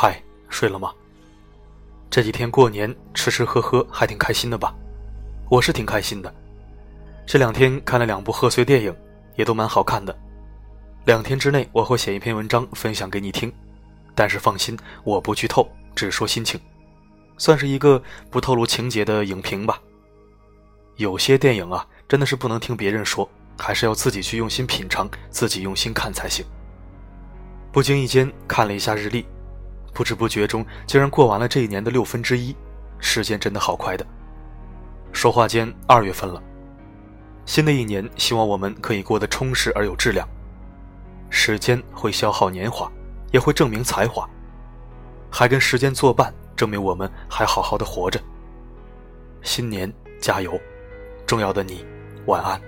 嗨，睡了吗？这几天过年吃吃喝喝还挺开心的吧？我是挺开心的。这两天看了两部贺岁电影，也都蛮好看的。两天之内我会写一篇文章分享给你听，但是放心，我不剧透，只说心情，算是一个不透露情节的影评吧。有些电影啊，真的是不能听别人说，还是要自己去用心品尝，自己用心看才行。不经意间看了一下日历。不知不觉中，竟然过完了这一年的六分之一，时间真的好快的。说话间，二月份了。新的一年，希望我们可以过得充实而有质量。时间会消耗年华，也会证明才华，还跟时间作伴，证明我们还好好的活着。新年加油！重要的你，晚安。